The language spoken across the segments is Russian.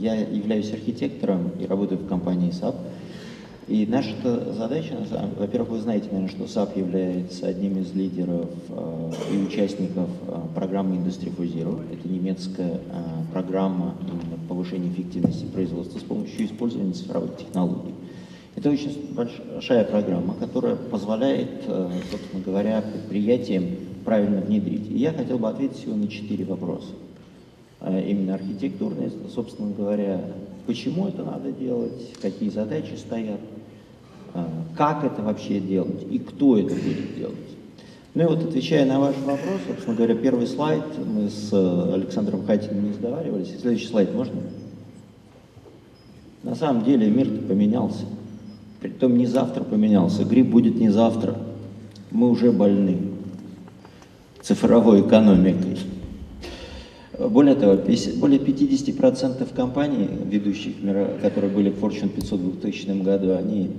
Я являюсь архитектором и работаю в компании SAP. И наша задача, во-первых, вы знаете, наверное, что SAP является одним из лидеров э, и участников э, программы Industry 4.0. Это немецкая э, программа повышения эффективности производства с помощью использования цифровых технологий. Это очень большая программа, которая позволяет, собственно говоря, предприятиям правильно внедрить. И я хотел бы ответить всего на четыре вопроса. Именно архитектурные, собственно говоря, почему это надо делать, какие задачи стоят, а, как это вообще делать и кто это будет делать. Ну и вот отвечая на ваш вопрос, собственно говоря, первый слайд, мы с э, Александром Хатиным не сговаривались. Следующий слайд можно? На самом деле мир поменялся. Притом не завтра поменялся, грипп будет не завтра. Мы уже больны цифровой экономикой. Более того, более 50% компаний, ведущих, которые были в Fortune 500 в 2000 году, они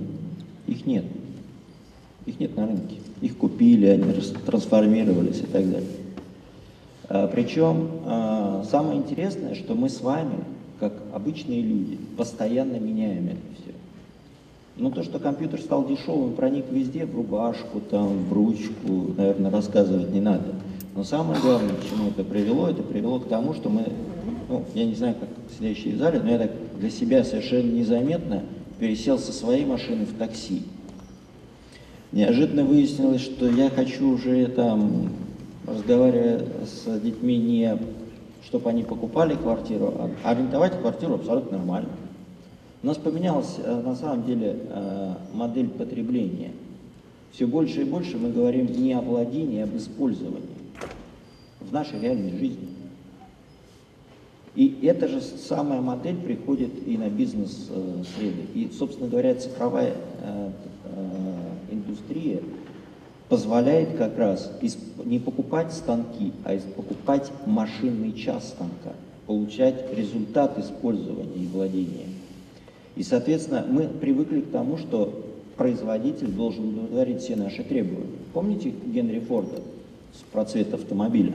их нет. Их нет на рынке. Их купили, они трансформировались и так далее. А, причем а, самое интересное, что мы с вами, как обычные люди, постоянно меняем это все. Но то, что компьютер стал дешевым, проник везде, в рубашку, там, в ручку, наверное, рассказывать не надо. Но самое главное, к чему это привело, это привело к тому, что мы, ну, я не знаю, как сидящие в зале, но я так для себя совершенно незаметно пересел со своей машины в такси. Неожиданно выяснилось, что я хочу уже там, разговаривая с детьми, не чтобы они покупали квартиру, а арендовать квартиру абсолютно нормально. У нас поменялась э, на самом деле э, модель потребления. Все больше и больше мы говорим не о владении, а об использовании в нашей реальной жизни. И эта же самая модель приходит и на бизнес-среды. И, собственно говоря, цифровая э, э, индустрия позволяет как раз не покупать станки, а покупать машинный час станка, получать результат использования и владения. И, соответственно, мы привыкли к тому, что производитель должен удовлетворить все наши требования. Помните Генри Форда про цвет автомобиля?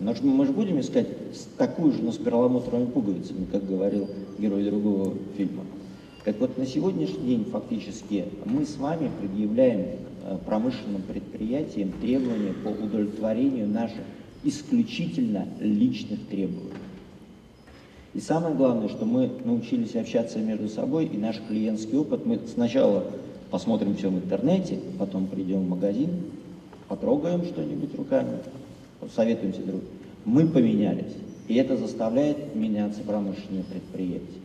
Но мы же будем искать такую же, но с перламутровыми пуговицами, как говорил герой другого фильма. Так вот, на сегодняшний день фактически мы с вами предъявляем э, промышленным предприятиям требования по удовлетворению наших исключительно личных требований. И самое главное, что мы научились общаться между собой, и наш клиентский опыт, мы сначала посмотрим все в интернете, потом придем в магазин, потрогаем что-нибудь руками, советуемся друг Мы поменялись, и это заставляет меняться промышленные предприятия.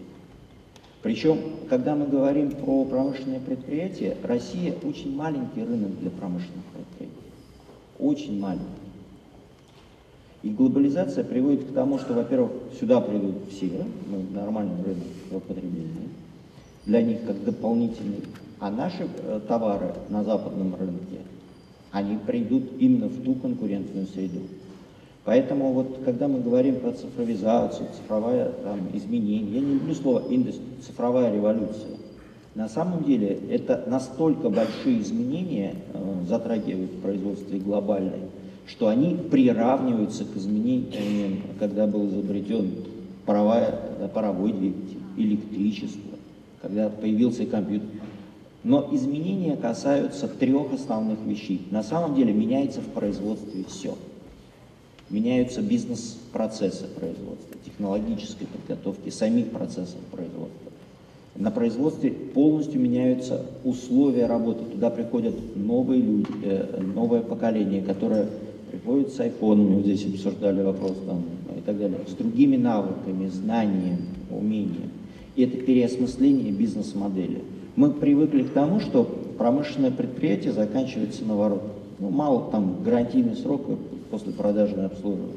Причем, когда мы говорим про промышленные предприятия, Россия очень маленький рынок для промышленных предприятий. Очень маленький. И глобализация приводит к тому, что, во-первых, сюда придут все, ну, нормальный рынок потребления, для них как дополнительный, а наши э, товары на западном рынке они придут именно в ту конкурентную среду. Поэтому вот когда мы говорим про цифровизацию, цифровое там, изменение, я не люблю слово цифровая революция. На самом деле это настолько большие изменения э, затрагивают в производстве глобальной, что они приравниваются к изменениям, когда был изобретен паровая, паровой двигатель, электричество, когда появился компьютер. Но изменения касаются трех основных вещей. На самом деле меняется в производстве все. Меняются бизнес-процессы производства, технологической подготовки, самих процессов производства. На производстве полностью меняются условия работы. Туда приходят новые люди, э, новое поколение, которое приходит с айфонами, вот здесь обсуждали вопрос там, и так далее, с другими навыками, знаниями, умением. И это переосмысление бизнес-модели. Мы привыкли к тому, что промышленное предприятие заканчивается на ворот. Ну, мало там гарантийный срок после продажи обслуживания.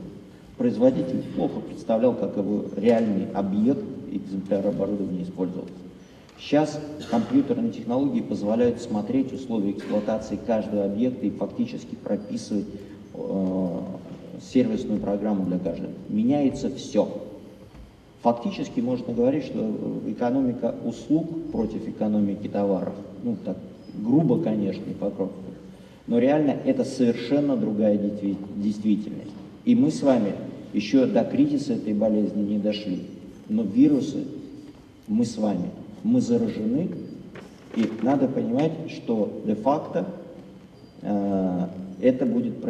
Производитель плохо представлял, как его реальный объект экземпляр оборудования использовался. Сейчас компьютерные технологии позволяют смотреть условия эксплуатации каждого объекта и фактически прописывать э, сервисную программу для каждого. Меняется все. Фактически можно говорить, что экономика услуг против экономики товаров, ну так грубо, конечно, и покровку, но реально это совершенно другая действительность. И мы с вами еще до кризиса этой болезни не дошли. Но вирусы, мы с вами, мы заражены, и надо понимать, что де-факто это будет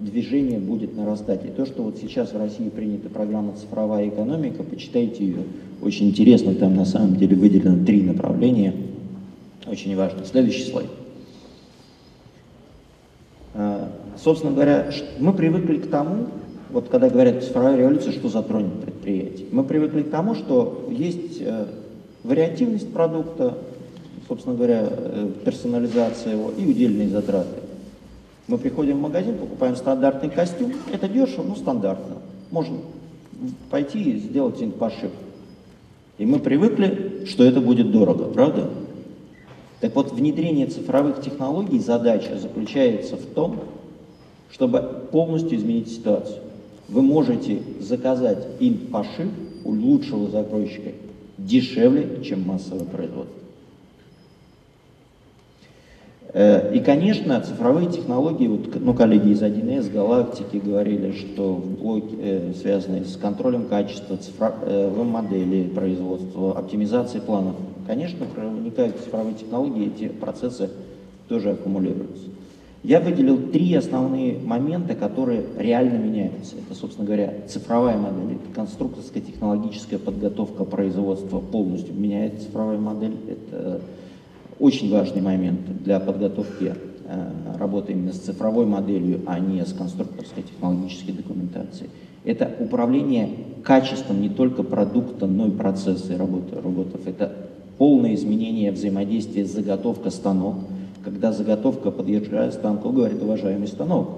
движение будет нарастать. И то, что вот сейчас в России принята программа «Цифровая экономика», почитайте ее, очень интересно, там на самом деле выделено три направления, очень важно. Следующий слайд. А, собственно говоря, мы привыкли к тому, вот когда говорят цифровая революция, что затронет предприятие, мы привыкли к тому, что есть э, вариативность продукта, собственно говоря, э, персонализация его и удельные затраты. Мы приходим в магазин, покупаем стандартный костюм, это дешево, но стандартно. Можно пойти и сделать какой-нибудь пошив. И мы привыкли, что это будет дорого, правда? Так вот, внедрение цифровых технологий, задача заключается в том, чтобы полностью изменить ситуацию. Вы можете заказать им пошив у лучшего закройщика дешевле, чем массовое производство. Э, и, конечно, цифровые технологии, вот, ну, коллеги из 1С, Галактики говорили, что в блоке, э, связанные с контролем качества, цифровой э, модели производства, оптимизацией планов, конечно, проникают цифровые технологии, эти процессы тоже аккумулируются. Я выделил три основные момента, которые реально меняются. Это, собственно говоря, цифровая модель, это конструкторская технологическая подготовка производства полностью меняет цифровая модель, это очень важный момент для подготовки э, работы именно с цифровой моделью, а не с конструкторской технологической документацией. Это управление качеством не только продукта, но и процесса работы роботов. Это полное изменение взаимодействия заготовка станок. Когда заготовка подъезжает к станку, говорит, уважаемый станок,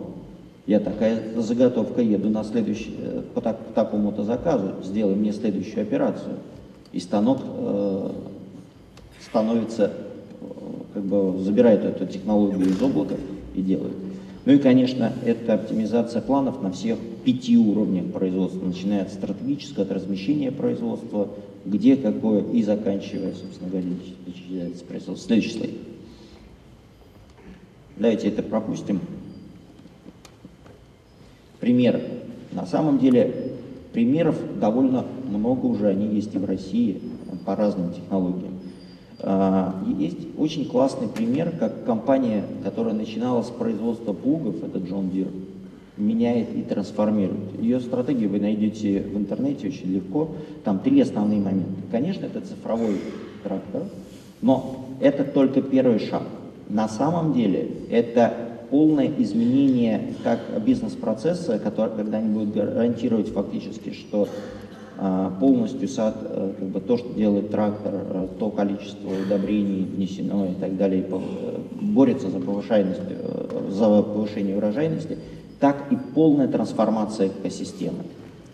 я такая заготовка, еду на следующий, э, по, так, по такому-то заказу, сделай мне следующую операцию. И станок э, становится как бы забирает эту технологию из облака и делает. Ну и, конечно, это оптимизация планов на всех пяти уровнях производства, начиная от стратегического, от размещения производства, где какое, и заканчивая, собственно говоря, производство. Следующий слайд. Давайте это пропустим. Примеры. На самом деле примеров довольно много уже, они есть и в России по разным технологиям. А, есть очень классный пример, как компания, которая начинала с производства плугов, это John Deere, меняет и трансформирует. Ее стратегию вы найдете в интернете очень легко. Там три основные моменты. Конечно, это цифровой трактор, но это только первый шаг. На самом деле это полное изменение как бизнес-процесса, который, когда они будут гарантировать фактически, что полностью сад, э, как бы то, что делает трактор, э, то количество удобрений внесено и так далее, э, борется за, повышайность, за повышение урожайности, так и полная трансформация экосистемы.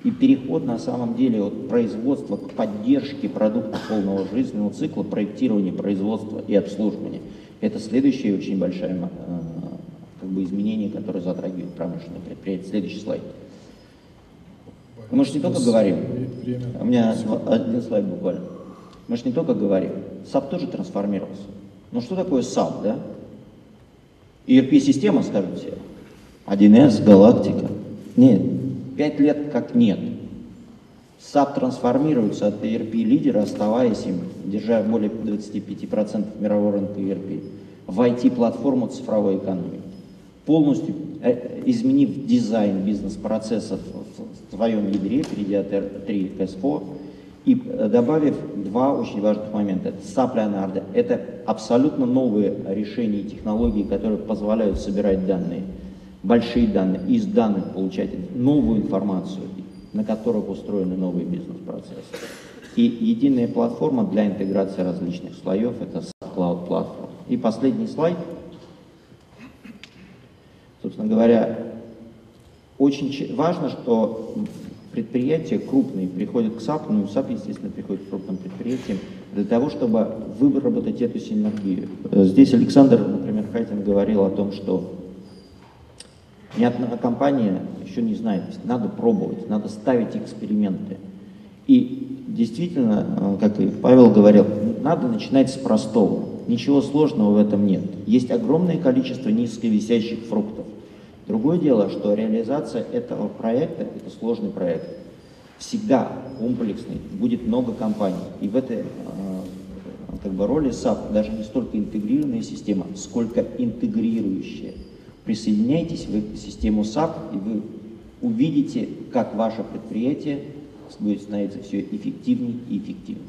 И переход на самом деле от производства к поддержке продукта полного жизненного цикла, проектирования производства и обслуживания. Это следующее очень большое как бы, изменение, которое затрагивает промышленное предприятие. Следующий слайд. Мы же не только говорим, у меня один слайд буквально. Мы же не только говорим, SAP тоже трансформировался. Ну что такое SAP, да? ERP-система, скажем себе. 1С, Галактика. Нет, пять лет как нет. SAP трансформируется от ERP-лидера, оставаясь им, держа более 25% мирового рынка ERP, в IT-платформу цифровой экономики. Полностью э, изменив дизайн бизнес-процессов своем ядре, перейдя от R3 к S4, и э, добавив два очень важных момента. Это SAP Leonardo. Это абсолютно новые решения и технологии, которые позволяют собирать данные, большие данные, из данных получать новую информацию, на которых устроены новые бизнес-процессы. И единая платформа для интеграции различных слоев – это SAP Cloud Platform. И последний слайд. Собственно говоря, очень важно, что предприятия крупные приходят к SAP, ну SAP, естественно, приходит к крупным предприятиям, для того, чтобы выработать эту синергию. Э, здесь Александр, например, Хайтин говорил о том, что ни одна компания еще не знает, надо пробовать, надо ставить эксперименты. И действительно, э, как и Павел говорил, надо начинать с простого. Ничего сложного в этом нет. Есть огромное количество низковисящих фруктов. Другое дело, что реализация этого проекта, это сложный проект, всегда комплексный, будет много компаний. И в этой как бы, роли SAP даже не столько интегрированная система, сколько интегрирующая. Присоединяйтесь в систему SAP, и вы увидите, как ваше предприятие будет становиться все эффективнее и эффективнее.